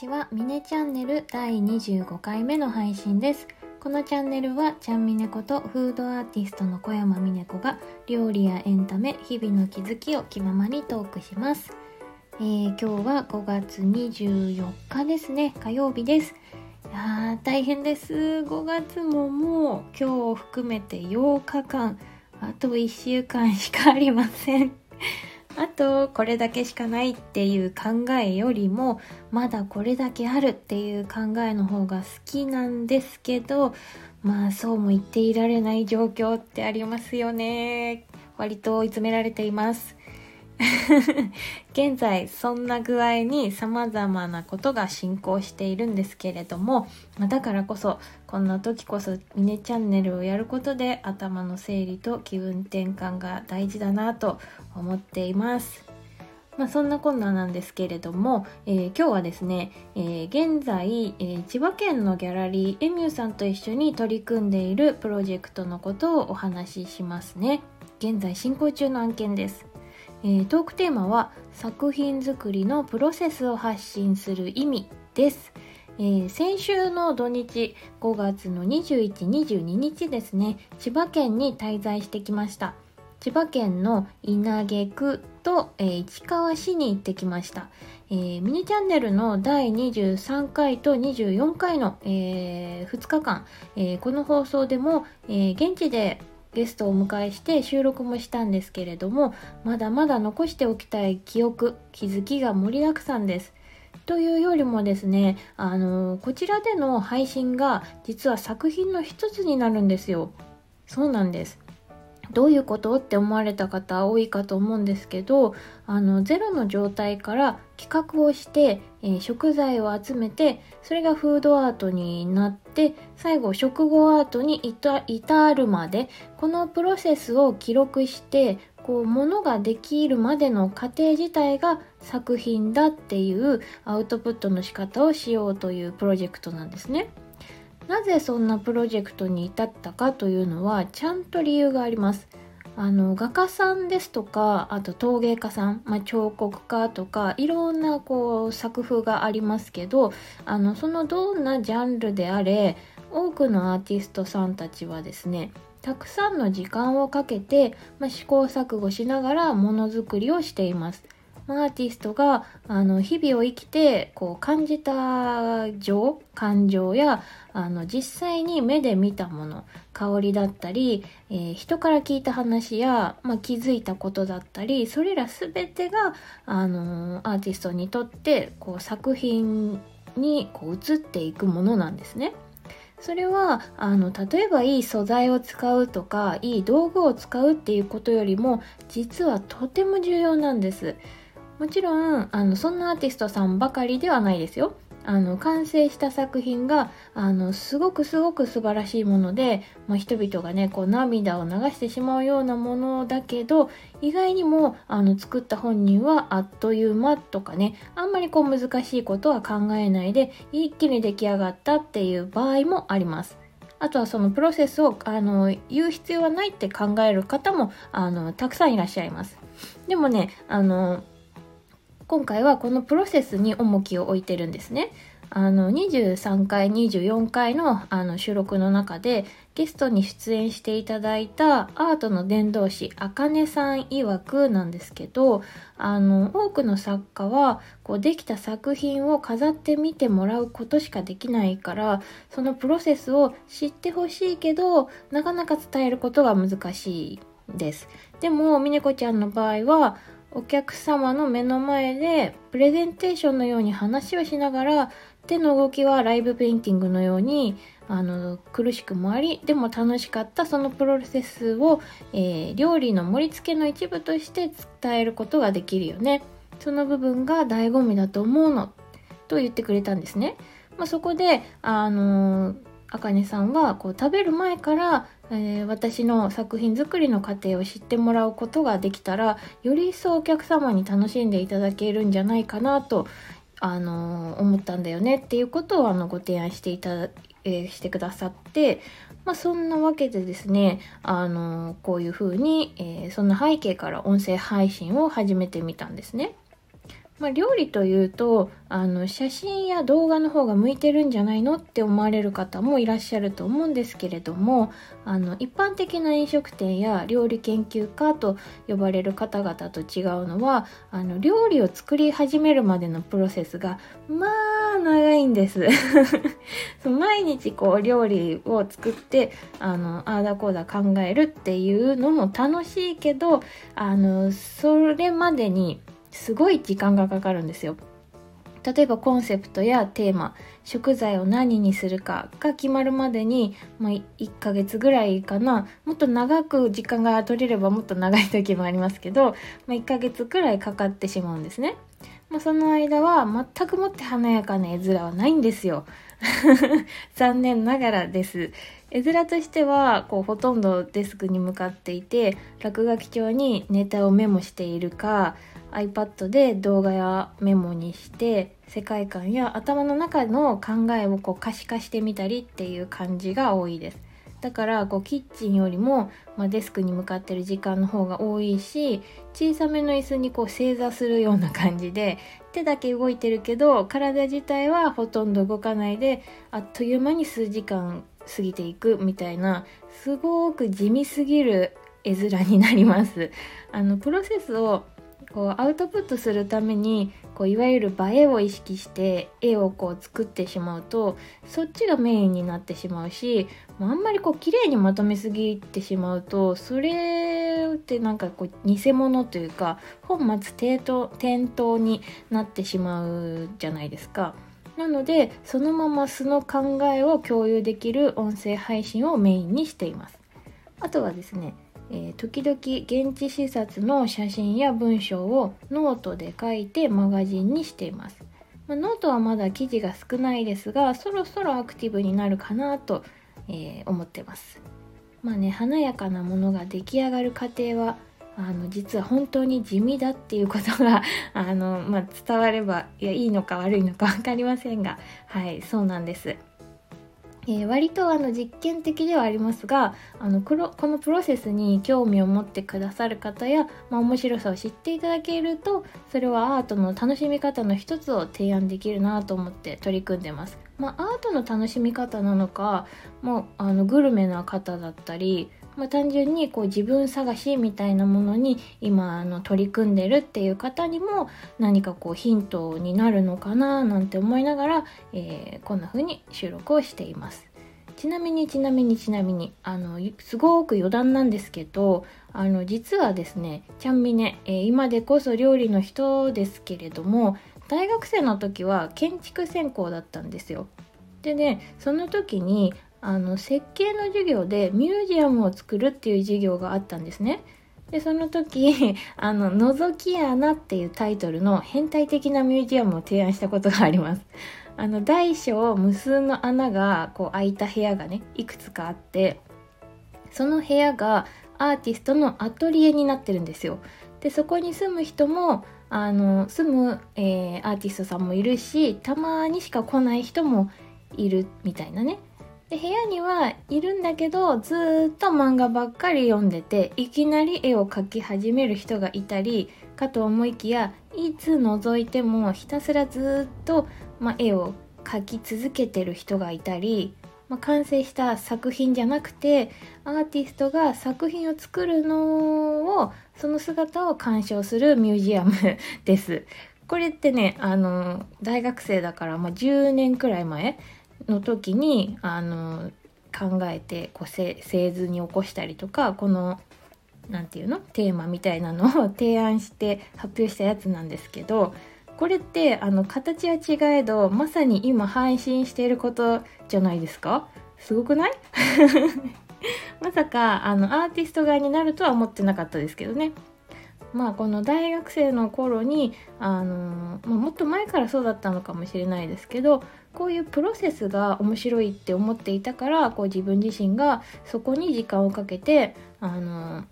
ちは、ミネチャンネル第25回目の配信です。このチャンネルは、ちゃんみねことフードアーティストの小山みね子が料理やエンタメ、日々の気づきを気ままにトークします。えー、今日は5月24日ですね、火曜日です。いやー、大変です。5月ももう今日を含めて8日間、あと1週間しかありません。あとこれだけしかないっていう考えよりもまだこれだけあるっていう考えの方が好きなんですけどまあそうも言っていられない状況ってありますよね。割と追い詰められています。現在そんな具合に様々なことが進行しているんですけれども、まあ、だからこそこんな時こそミネチャンネルをやることで頭の整理と気分転換が大事だなと思っています。まあ、そんなこんななんですけれども、えー、今日はですね、えー、現在、えー、千葉県のギャラリーエミューさんと一緒に取り組んでいるプロジェクトのことをお話ししますね。現在進行中の案件です。えー、トークテーマは作品作りのプロセスを発信する意味です。えー、先週の土日5月の21、22日ですね、千葉県に滞在してきました。千葉県の稲毛区と、えー、市川市に行ってきました。えー、ミニチャンネルの第23回と24回の、えー、2日間、えこの放送でも、え現地でゲストをお迎えして収録もしたんですけれどもまだまだ残しておきたい記憶気づきが盛りだくさんです。というよりもですねあのこちらでの配信が実は作品の一つになるんですよ。そうなんです。どういうことって思われた方多いかと思うんですけどあのゼロの状態から企画をして、えー、食材を集めてそれがフードアートになって最後食後アートに至るまでこのプロセスを記録してこう物ができるまでの過程自体が作品だっていうアウトプットの仕方をしようというプロジェクトなんですね。なぜそんなプロジェクトに至ったかというのはちゃんと理由があります。あの画家さんですとかあと陶芸家さん、まあ、彫刻家とかいろんなこう作風がありますけどあのそのどんなジャンルであれ多くのアーティストさんたちはですねたくさんの時間をかけて、まあ、試行錯誤しながらものづくりをしています。アーティストがあの日々を生きてこう感じた情感情やあの実際に目で見たもの香りだったり、えー、人から聞いた話や、まあ、気づいたことだったりそれら全てがあのアーティストにとってこう作品にこう移っていくものなんですね。それはあの例えばいい素材を使うとかいい道具を使うっていうことよりも実はとても重要なんです。もちろんあのそんなアーティストさんばかりではないですよ。あの完成した作品があのすごくすごく素晴らしいもので、まあ、人々がねこう涙を流してしまうようなものだけど意外にもあの作った本人はあっという間とかねあんまりこう難しいことは考えないで一気に出来上がったっていう場合もあります。あとはそのプロセスをあの言う必要はないって考える方もあのたくさんいらっしゃいます。でもねあの今回はこのプロセスに重きを置いてるんですね。あの23回24回のあの収録の中でゲストに出演していただいたアートの伝道師あかねさん曰くなんですけどあの多くの作家はこうできた作品を飾ってみてもらうことしかできないからそのプロセスを知ってほしいけどなかなか伝えることが難しいです。でもみねこちゃんの場合はお客様の目の前でプレゼンテーションのように話をしながら手の動きはライブペインティングのようにあの苦しくもありでも楽しかったそのプロセスを、えー、料理の盛り付けの一部として伝えることができるよね。その部分が醍醐味だと思うのと言ってくれたんですね、まあ、そこであのあかねさんはこう食べる前からえー、私の作品作りの過程を知ってもらうことができたらより一層お客様に楽しんでいただけるんじゃないかなと、あのー、思ったんだよねっていうことをあのご提案していた、えー、してくださって、まあ、そんなわけでですね、あのこういうふうに、えそんな背景から音声配信を始めてみたんですね。まあ、料理というとあの写真や動画の方が向いてるんじゃないのって思われる方もいらっしゃると思うんですけれどもあの一般的な飲食店や料理研究家と呼ばれる方々と違うのはあの料理を作り始めるまでのプロセスがまあ長いんです。毎日こう料理を作ってあのああだこうだ考えるっていうのも楽しいけどあのそれまでにすごい時間がかかるんですよ。例えばコンセプトやテーマ食材を何にするかが決まるまでに、まあ、1ヶ月ぐらいかなもっと長く時間が取れればもっと長い時もありますけど、まあ、1ヶ月くらいかかってしまうんですね。まあ、その間は全くもって華やかな絵面はないんですよ。残念ながらです。絵面としてはこうほとんどデスクに向かっていて落書き帳にネタをメモしているか iPad で動画やメモにして世界観や頭の中の考えをこう可視化してみたりっていう感じが多いです。だからこうキッチンよりも、まあ、デスクに向かってる時間の方が多いし小さめの椅子にこう正座するような感じで手だけ動いてるけど体自体はほとんど動かないであっという間に数時間過ぎていくみたいなすごく地味すぎる絵面になります。あのプロセスをこうアウトプットするためにこういわゆる映えを意識して絵をこう作ってしまうとそっちがメインになってしまうしあんまりこう綺麗にまとめすぎてしまうとそれってなんかこう偽物というか本末転倒転倒になってしまうじゃないですか。なのでそのまま素の考えを共有できる音声配信をメインにしています。あとはですねえー、時々現地視察の写真や文章をノートで書いてマガジンにしています。まあ、ノートはまだ記事が少ないですが、そろそろアクティブになるかなと、えー、思ってます。まあね、華やかなものが出来上がる過程は、あの実は本当に地味だっていうことが あの、まあ、伝わればいやいいのか悪いのか分かりませんがはいそうなんです。えー、割とあの実験的ではありますがあのこのプロセスに興味を持ってくださる方や、まあ、面白さを知っていただけるとそれはアートの楽しみ方の一つを提案できるなと思って取り組んでます。まあ、アートの楽しみ方なのかもうあのグルメな方だったりまあ、単純にこう自分探しみたいなものに今あの取り組んでるっていう方にも何かこうヒントになるのかななんて思いながら、えー、こんな風に収録をしています。ちなみにちなみにちなみにあのすごく余談なんですけどあの実はですねちゃんみね、えー、今でこそ料理の人ですけれども大学生の時は建築専攻だったんですよ。でねその時にあの設計の授業でミュージアムを作るっていう授業があったんですね。でその時「あの覗き穴」っていうタイトルの変態的なミュージアムを提案したことがあります。あの大小無数の穴がこう開いた部屋がねいくつかあってその部屋がアーティストのアトリエになってるんですよ。でそこに住む人もあの住む、えー、アーティストさんもいるしたまにしか来ない人もいるみたいなねで部屋にはいるんだけどずっと漫画ばっかり読んでていきなり絵を描き始める人がいたりかと思いきやいつ覗いてもひたすらずっと、まあ、絵を描き続けてる人がいたり、まあ、完成した作品じゃなくてアーティストが作品を作るのをその姿を鑑賞するミュージアム です。これってねあの大学生だから、まあ、10年くらい前の時にあの考えてこう製図に起こしたりとかこの何て言うのテーマみたいなのを 提案して発表したやつなんですけどこれってあの形は違えどまさに今配信していることじゃないですか？すごくない？まさかあのアーティスト側になるとは思ってなかったですけどね。まあこの大学生の頃にあの、まあ、もっと前からそうだったのかもしれないですけどこういうプロセスが面白いって思っていたからこう自分自身がそこに時間をかけてあの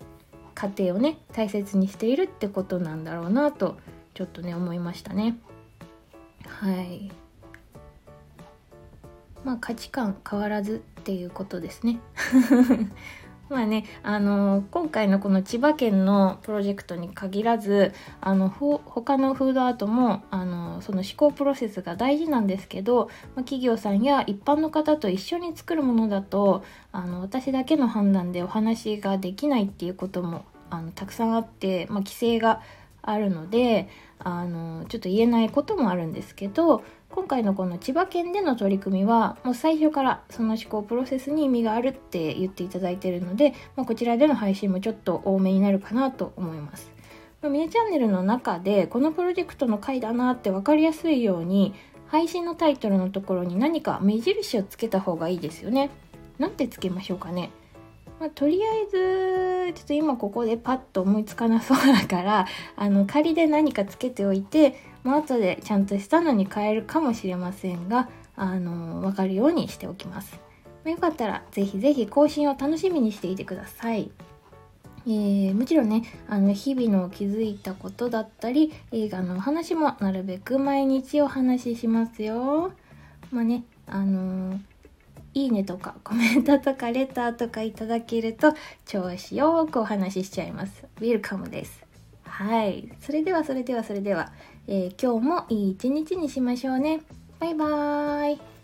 家庭をね大切にしているってことなんだろうなとちょっとね思いましたね。はい。まあ価値観変わらずっていうことですね。まあね、あの今回のこの千葉県のプロジェクトに限らずあのほ他のフードアートもあのその思考プロセスが大事なんですけど、まあ、企業さんや一般の方と一緒に作るものだとあの私だけの判断でお話ができないっていうこともあのたくさんあって、まあ、規制があるのであのちょっと言えないこともあるんですけど今回のこの千葉県での取り組みはもう最初からその思考プロセスに意味があるって言っていただいているので、まあ、こちらでの配信もちょっと多めになるかなと思います。まあ、ミネチャンネルの中でこのプロジェクトの回だなって分かりやすいように配信のタイトルのところに何か目印をつけた方がいいですよね。なんてつけましょうかね。まあ、とりあえずちょっと今ここでパッと思いつかなそうだから あの仮で何かつけておいてもう後でちゃんとしたのに変えるかもしれませんがあの分かるようにしておきます。ま、よかったらぜひぜひ更新を楽しみにしていてください。えー、もちろんねあの日々の気づいたことだったり映画のお話もなるべく毎日お話ししますよ。まあねあのーいいねとかコメントとかレターとかいただけると調子よくお話ししちゃいます。ウィルカムです。はい。それではそれではそれでは、えー、今日もいい一日にしましょうね。バイバーイ。